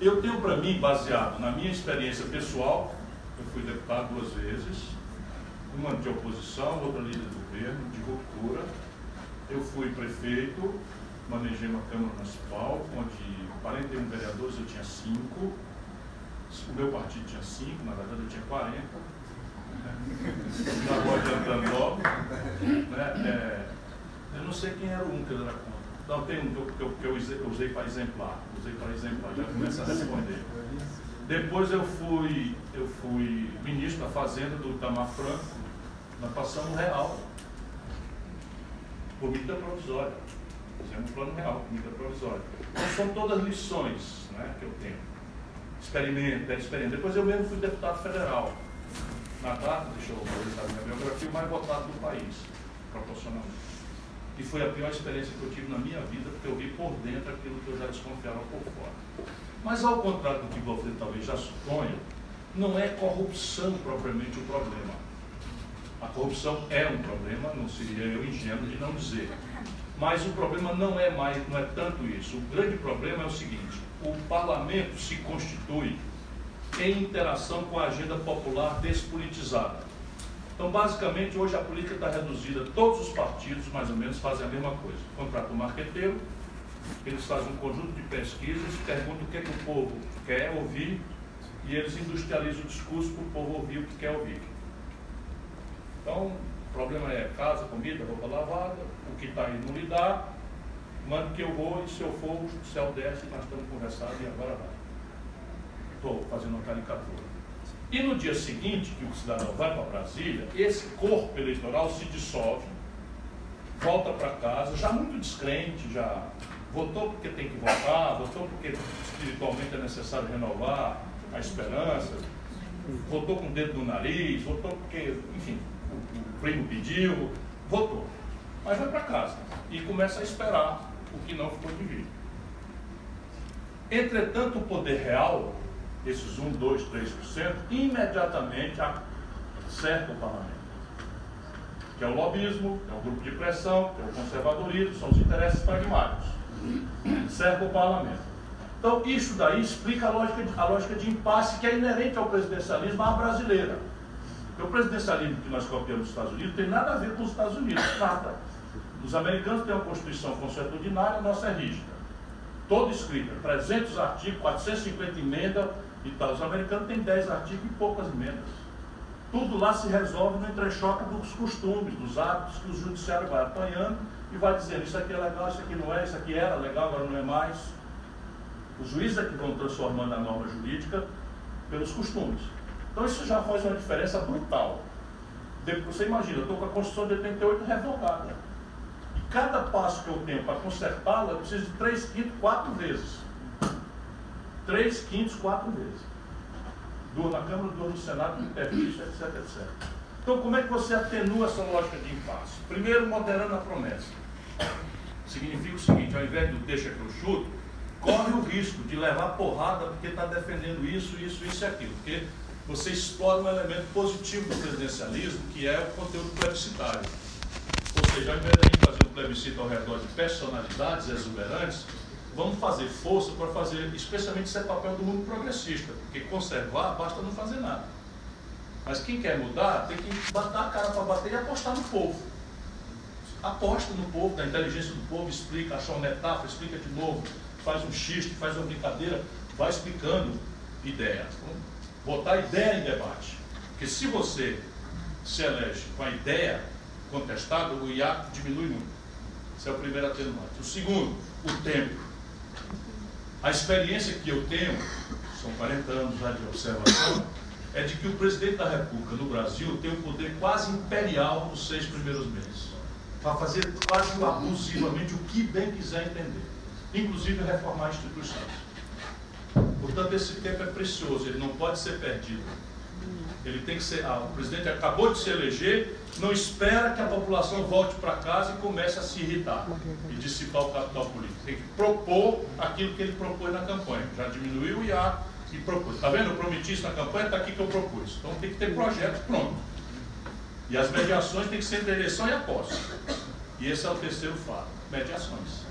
Eu tenho para mim, baseado na minha experiência pessoal, eu fui deputado duas vezes, uma de oposição, outra líder do governo, de ruptura. Eu fui prefeito, manejei uma Câmara Municipal, onde 41 vereadores eu tinha 5, o meu partido tinha 5, na verdade eu tinha 40 na rua de Antandó. Né? É, eu não sei quem era o um que era contra. Não, tem um que eu, que eu usei, para exemplar. Usei para exemplar, já começa a responder. Depois eu fui, eu fui ministro da Fazenda do Itamar Franco, na passamos real. Por medida provisória. Fizemos um plano real, medida provisória. Então são todas lições né, que eu tenho. Experimento, experiência. Depois eu mesmo fui deputado federal na data, deixa eu revisar minha biografia, o mais votado do país, proporcionalmente. E foi a pior experiência que eu tive na minha vida, porque eu vi por dentro aquilo que eu já desconfiava por fora. Mas ao contrário do que você talvez já suponha, não é corrupção propriamente o problema. A corrupção é um problema, não seria eu ingênuo de não dizer. Mas o problema não é mais, não é tanto isso. O grande problema é o seguinte: o parlamento se constitui em interação com a agenda popular despolitizada. Então, basicamente, hoje a política está reduzida, todos os partidos, mais ou menos, fazem a mesma coisa. Contratam um marqueteiro, eles fazem um conjunto de pesquisas, perguntam o que, é que o povo quer ouvir e eles industrializam o discurso para o povo ouvir o que quer ouvir. Então, o problema é casa, comida, roupa lavada, o que está aí não lhe dá, manda que eu vou e se eu for, o céu desce, nós estamos conversando e agora vai. Estou fazendo uma caricatura. E no dia seguinte, que o cidadão vai para Brasília, esse corpo eleitoral se dissolve, volta para casa, já muito descrente, já votou porque tem que votar, votou porque espiritualmente é necessário renovar a esperança, votou com o dedo no nariz, votou porque, enfim, o, o primo pediu, votou. Mas vai para casa e começa a esperar o que não ficou de vir. Entretanto, o poder real esses 1, 2, 3%, imediatamente cerca o parlamento. Que é o lobismo, que é o grupo de pressão, que é o conservadorismo, são os interesses pragmáticos. Cerca o parlamento. Então, isso daí explica a lógica, de, a lógica de impasse que é inerente ao presidencialismo à brasileira. Porque o presidencialismo que nós copiamos dos Estados Unidos tem nada a ver com os Estados Unidos, nada. Os americanos têm uma Constituição consuetudinária, a nossa é rígida. Toda escrita, 300 artigos, 450 emendas, e tal. Os americanos têm 10 artigos e poucas emendas. Tudo lá se resolve no entrechoque dos costumes, dos hábitos que o judiciário vai apanhando e vai dizendo isso aqui é legal, isso aqui não é, isso aqui era legal, agora não é mais. Os juízes é que vão transformando a norma jurídica pelos costumes. Então isso já faz uma diferença brutal. Você imagina, eu estou com a Constituição de 88 revogada. E cada passo que eu tenho para consertá-la, eu preciso de 3 quintos, 4 vezes três quintos, quatro vezes. Duas na Câmara, duas no Senado, intervista, etc, etc. Então, como é que você atenua essa lógica de impasse? Primeiro, moderando a promessa. Significa o seguinte, ao invés do deixa que eu chuto, corre o risco de levar porrada porque está defendendo isso, isso, isso e aquilo. Porque você explora um elemento positivo do presidencialismo, que é o conteúdo plebiscitário. Ou seja, ao invés de a gente fazer um plebiscito ao redor de personalidades exuberantes, vamos fazer força para fazer, especialmente esse é papel do mundo progressista, porque conservar basta não fazer nada. Mas quem quer mudar tem que botar a cara para bater e apostar no povo. Aposta no povo, na inteligência do povo, explica, acha uma metáfora, explica de novo, faz um xiste, faz uma brincadeira, vai explicando ideia. Botar ideia em debate. Porque se você se elege com a ideia contestada, o IAC diminui muito. Esse é o primeiro atenuante. O segundo, o tempo. A experiência que eu tenho, são 40 anos já de observação, é de que o presidente da República no Brasil tem um poder quase imperial nos seis primeiros meses. Para fazer quase abusivamente o que bem quiser entender, inclusive reformar instituições. Portanto, esse tempo é precioso, ele não pode ser perdido. Ele tem que ser. Ah, o presidente acabou de se eleger, não espera que a população volte para casa e comece a se irritar e dissipar o capital político. Tem que propor aquilo que ele propôs na campanha. Já diminuiu o IA e propôs. Está vendo? Eu prometi isso na campanha, está aqui que eu propus. Então tem que ter projeto pronto. E as mediações têm que ser entre eleição e a posse. E esse é o terceiro fato: mediações.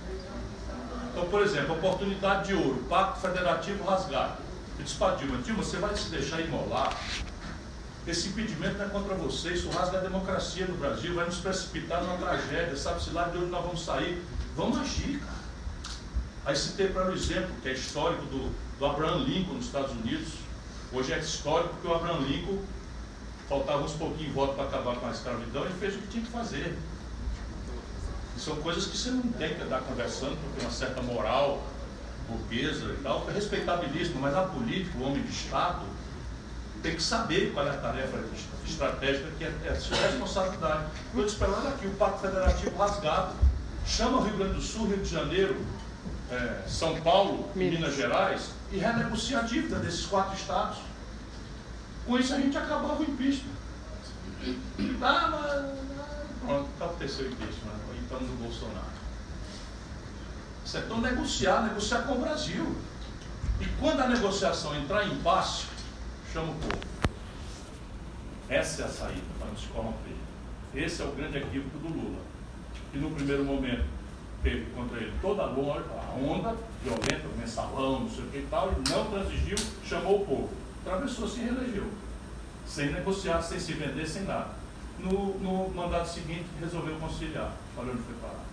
Então, por exemplo, oportunidade de ouro, pacto federativo rasgado. Eu disse para Dilma, Dilma, você vai se deixar imolar esse impedimento não é contra você, isso rasga a democracia no Brasil, vai nos precipitar numa tragédia, sabe-se lá de onde nós vamos sair. Vamos agir, cara. Aí citei para o exemplo, que é histórico do, do Abraham Lincoln nos Estados Unidos. Hoje é histórico porque o Abraham Lincoln faltava uns pouquinhos votos para acabar com a escravidão e fez o que tinha que fazer. E são coisas que você não tem que andar conversando, porque uma certa moral burguesa e tal, é respeitabilíssimo, mas a política, o homem de Estado, tem que saber qual é a tarefa estratégica que é, é sua responsabilidade. Eu te espero, olha aqui, o Pacto Federativo rasgado. Chama o Rio Grande do Sul, Rio de Janeiro, é, São Paulo e Minas Gerais e renegocia a dívida desses quatro estados. Com isso a gente acabava o impeachment. Ah, mas, pronto, aconteceu o impeachment. acreditamos no Bolsonaro. Então negociar, negociar com o Brasil. E quando a negociação entrar em impasse, chama o povo. Essa é a saída para não se corromper. Esse é o grande equívoco do Lula. Que no primeiro momento teve contra ele toda a onda violenta, mensalão, não sei o que e tal, e não transigiu, chamou o povo. Atravessou, se reelegeu. Sem negociar, sem se vender, sem nada. No, no mandato seguinte, resolveu conciliar. Olha onde foi parar.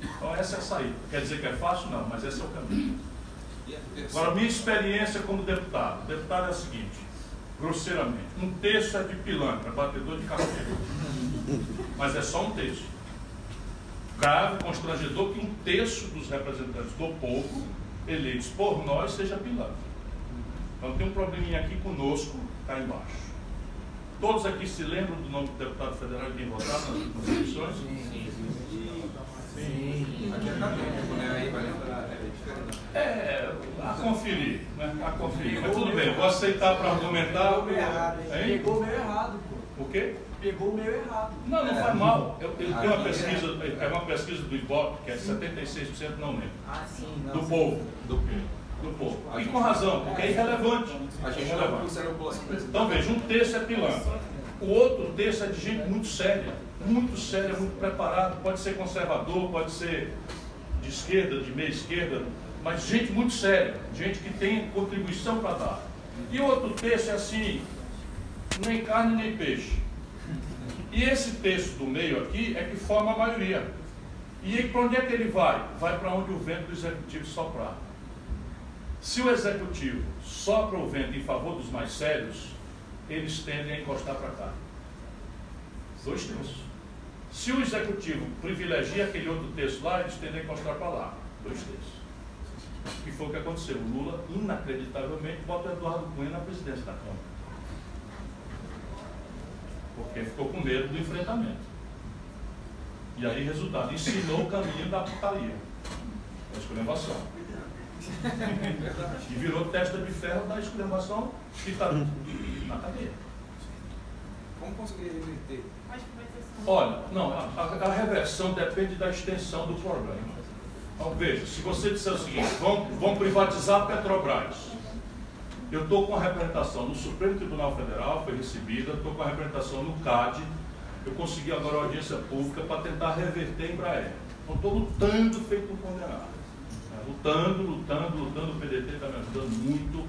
Então essa é a saída. Quer dizer que é fácil? Não, mas esse é o caminho. Agora, minha experiência como deputado. Deputado é a seguinte, grosseiramente. Um terço é de pilantra, batedor de carteira. Mas é só um terço grave, constrangedor que um terço dos representantes do povo, eleitos por nós, seja pilantra. Então tem um probleminha aqui conosco, cá embaixo. Todos aqui se lembram do nome do deputado federal que tem votado nas últimas eleições? Sim, sim, sim. sim. Aqui é acadêmico, né? Aí vai lembrar, é diferente. É, a conferir, né? A conferir. Mas tudo bem, vou aceitar para argumentar. Pegou meio errado, hein? Pegou meio errado, pô. O quê? pegou o meio errado. Não, não faz mal. Eu, eu tenho uma pesquisa, é uma pesquisa do Ibope, que é 76%, não lembro. Ah, sim. Não, do povo. Do quê? Do povo. E com razão, porque é irrelevante. A gente é. Então veja, um terço é pilantra. O outro terço é de gente muito séria. Muito séria, muito preparada. Pode ser conservador, pode ser de esquerda, de meia esquerda, mas gente muito séria, gente que tem contribuição para dar. E outro terço é assim, nem carne nem peixe. E esse texto do meio aqui é que forma a maioria. E para onde é que ele vai? Vai para onde o vento do executivo soprar. Se o executivo sopra o vento em favor dos mais sérios, eles tendem a encostar para cá. Dois terços. Se o executivo privilegia aquele outro terço lá, eles tendem a encostar para lá. Dois terços. E foi o que aconteceu. O Lula, inacreditavelmente, bota o Eduardo Cunha na presidência da Câmara porque ficou com medo do enfrentamento. E aí, resultado, ensinou o caminho da putaria, da esculhambação. e virou testa de ferro da esculhambação que está na cadeia. Como conseguir reverter? Olha, não, a, a, reversão depende da extensão do problema. Então, veja, se você disser o seguinte, vão, vão privatizar a Petrobras, eu estou com a representação no Supremo Tribunal Federal, foi recebida, estou com a representação no CAD, eu consegui agora a audiência pública para tentar reverter a Embraer. Então estou lutando feito um condenado. É, lutando, lutando, lutando, o PDT está me ajudando muito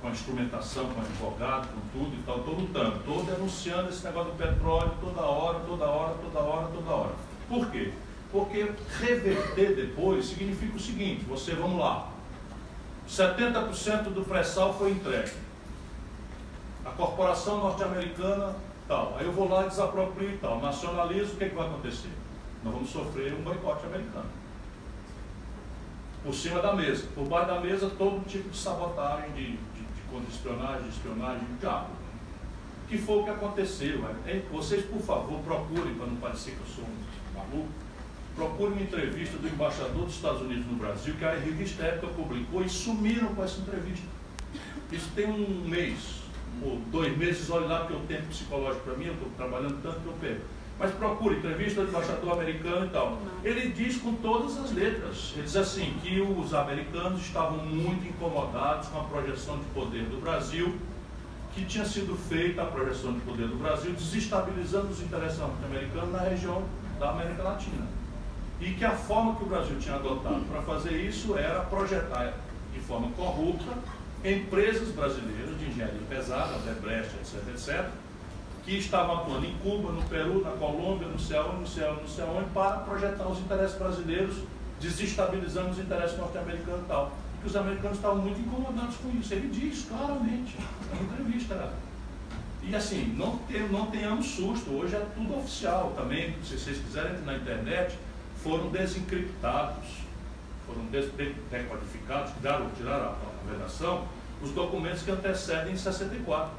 com a instrumentação, com o advogado, com tudo e tal, estou lutando, estou denunciando esse negócio do petróleo toda hora, toda hora, toda hora, toda hora. Por quê? Porque reverter depois significa o seguinte, você, vamos lá, 70% do pré-sal foi entregue. A corporação norte-americana, tal. Aí eu vou lá e desaproprio e tal. Nacionalizo, o que, é que vai acontecer? Nós vamos sofrer um boicote americano. Por cima da mesa. Por baixo da mesa, todo tipo de sabotagem, de, de, de contra-espionagem, de espionagem, de diabo. Que foi o que aconteceu. Vocês, por favor, procurem, para não parecer que eu sou um maluco, Procure uma entrevista do embaixador dos Estados Unidos no Brasil, que a revista Época publicou, e sumiram com essa entrevista. Isso tem um mês, ou dois meses, olhe lá, porque o tempo psicológico para mim, eu estou trabalhando tanto que eu perco. Mas procure, entrevista do embaixador americano e tal. Ele diz com todas as letras, ele diz assim, que os americanos estavam muito incomodados com a projeção de poder do Brasil, que tinha sido feita a projeção de poder do Brasil, desestabilizando os interesses norte-americanos na região da América Latina e que a forma que o Brasil tinha adotado para fazer isso era projetar de forma corrupta empresas brasileiras de engenharia pesada, Debrecht, etc, etc, que estavam atuando em Cuba, no Peru, na Colômbia, no céu, no céu, no céu, para projetar os interesses brasileiros, desestabilizando os interesses norte-americanos e tal. E os americanos estavam muito incomodados com isso. Ele diz claramente, na entrevista. E assim, não, tem, não tenhamos susto, hoje é tudo oficial também. Se vocês quiserem na internet, foram desencriptados, foram decodificados, tiraram, tiraram a vedação, os documentos que antecedem 64.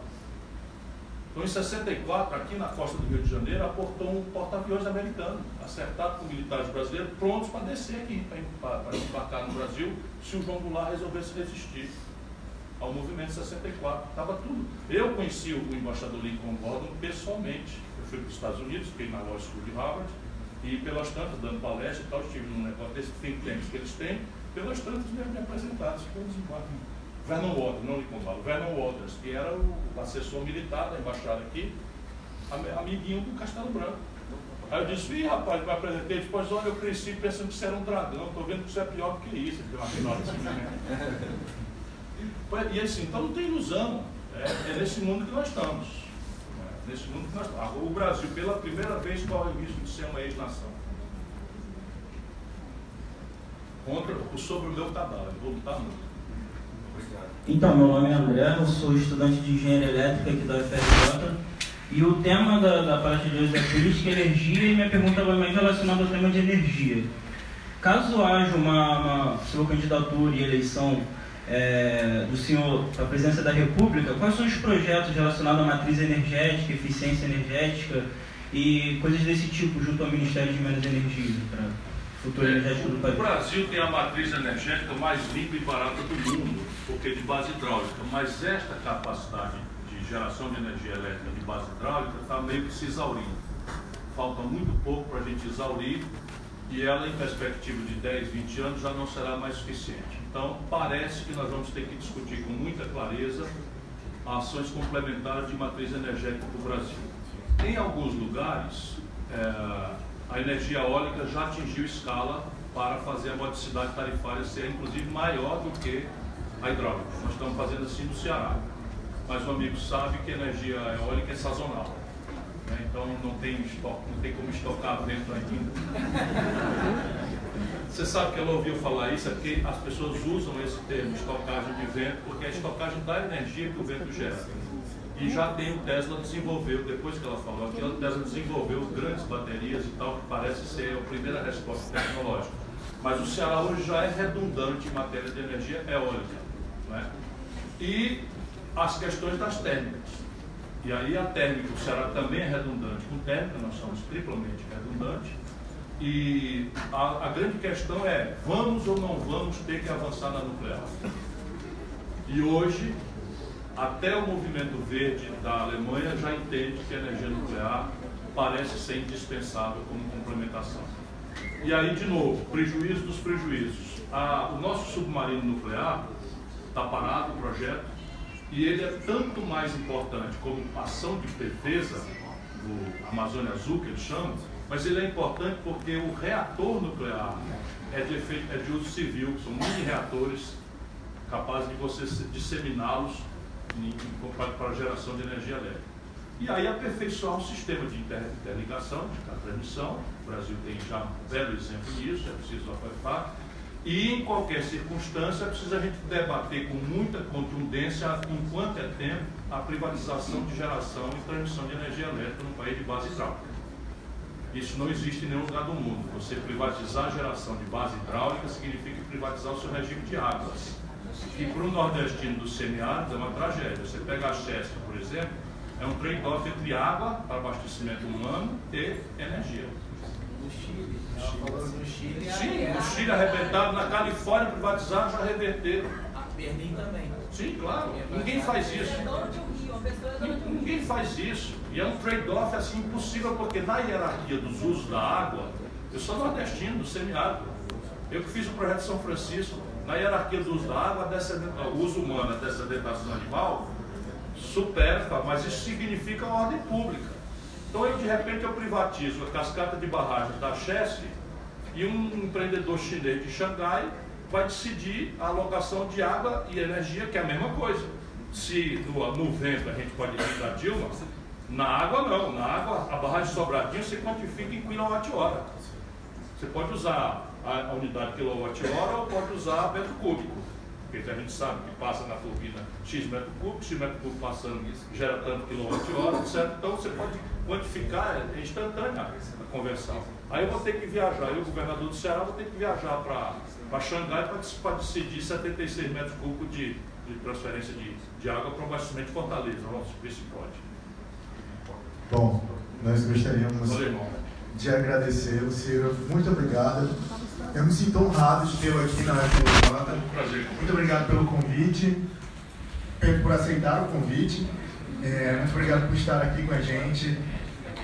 Então, em 64, aqui na costa do Rio de Janeiro, aportou um porta-aviões americano, acertado com militares brasileiros, prontos para descer aqui, para embarcar no Brasil, se o João Goulart resolvesse resistir ao movimento 64. Estava tudo. Eu conheci o embaixador Lincoln Gordon pessoalmente. Eu fui para os Estados Unidos, fiquei na Law School de Harvard, E pelas tantas, dando palestra e tal, estive num negócio desse think tanks que eles têm, pelas tantas me, me apresentaram, Vernon Waters, não lhe comparo, Vernon Waters, que era o assessor militar da embaixada aqui, amiguinho do Castelo Branco. Aí eu disse, ih rapaz, me apresentei, depois olha, eu cresci pensando que você era um dragão, estou vendo que você é pior do que isso, uma final assim, né? [LAUGHS] E assim, então não tem ilusão, é, é nesse mundo que nós estamos. Nesse mundo que nós estamos. O Brasil, pela primeira vez, corre o risco de ser uma ex-nação. Contra, sobre o meu cadastro, vou lutar muito. Então, meu nome é André, eu sou estudante de engenharia elétrica aqui da UFRJ. E o tema da, da palestra de hoje é política e energia, e minha pergunta vai mais relacionada ao tema de energia. Caso haja uma, uma sua candidatura e eleição é, do senhor para a presidência da República, quais são os projetos relacionados à matriz energética, eficiência energética e coisas desse tipo junto ao Ministério de Menos Energia para o futuro energético do país? O Brasil tem a matriz energética mais limpa e barata do mundo, porque é de base hidráulica, mas esta capacidade geração de energia elétrica de base hidráulica está meio que se exaurindo. Falta muito pouco para a gente exaurir e ela, em perspectiva de 10, 20 anos, já não será mais suficiente. Então, parece que nós vamos ter que discutir com muita clareza ações complementares de matriz energética do Brasil. Em alguns lugares, é, a energia eólica já atingiu escala para fazer a modicidade tarifária ser, inclusive, maior do que a hidráulica. Nós estamos fazendo assim no Ceará mas o amigo sabe que a energia eólica é sazonal. Né? Então não tem, não tem como estocar vento ainda. Você sabe que ela ouviu falar isso, é porque as pessoas usam esse termo estocagem de vento, porque é a estocagem da energia que o vento gera. E já tem o Tesla desenvolveu, depois que ela falou aqui, o Tesla desenvolveu grandes baterias e tal, que parece ser a primeira resposta tecnológica. Mas o Ceará hoje já é redundante em matéria de energia eólica. Né? E as questões das térmicas. E aí a térmica, o Ceará também é redundante com térmica, nós somos triplamente redundantes. E a, a, grande questão é, vamos ou não vamos ter que avançar na nuclear? E hoje, até o movimento verde da Alemanha já entende que a energia nuclear parece ser indispensável como complementação. E aí, de novo, prejuízo dos prejuízos. A, o nosso submarino nuclear está parado, o projeto, e ele é tanto mais importante como ação de defesa, do Amazônia Azul que eles chamam, mas ele é importante porque o reator nuclear é de, efeito, é de uso civil, são mini reatores capazes de você disseminá-los para a geração de energia elétrica. E aí aperfeiçoar um sistema de interligação, de transmissão. O Brasil tem já um belo exemplo disso, é preciso aperfeiçoar e em qualquer circunstância precisa a gente debater com muita contundência, enquanto é tempo, a privatização de geração e transmissão de energia elétrica no país de base hidráulica. Isso não existe em nenhum lugar do mundo. Você privatizar a geração de base hidráulica significa privatizar o seu regime de águas. E para o nordestino do semiárido é uma tragédia. Você pega a Chester, por exemplo, é um trade-off entre água para abastecimento humano e energia. Chile. Sim, no Chile arrebentado, na Califórnia privatizado já reverteram. Berlim também. Sim, claro. Ninguém faz isso. Ninguém faz isso. E é um trade-off assim impossível, porque na hierarquia dos usos da água, eu sou nordestino, do semiárido. Eu que fiz o projeto São Francisco, na hierarquia do uso da água, o uso humano, a descedentação animal, supera, mas isso significa ordem pública. Então aí de repente eu privatizo a cascata de barragem da Chesf e um empreendedor chinês de Xangai vai decidir a alocação de água e energia, que é a mesma coisa. Se no, no vento a gente pode ir da Dilma, na água não. Na água, a barragem Sobradinho você quantifica em quilowatt-hora. Você pode usar a, a unidade quilowatt-hora ou pode usar metro cúbico. Porque a gente sabe que passa na turbina X metro cúbico, X metro cúbico passando gera tanto quilowatt-hora, etc. Então você pode quantificar, é instantânea a conversão. Aí eu vou ter que viajar, eu, governador do Ceará, vou ter que viajar para Xangai para decidir 76 metros cúbicos de, de transferência de, de água para o abastecimento de Fortaleza, nosso principal. Bom, nós gostaríamos de agradecer, Ciro. Muito obrigado. Eu me sinto honrado de tê-lo aqui na FJ. Muito obrigado pelo convite, por aceitar o convite. É, muito obrigado por estar aqui com a gente.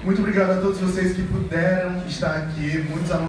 Muito obrigado a todos vocês que puderam estar aqui, muitos alunos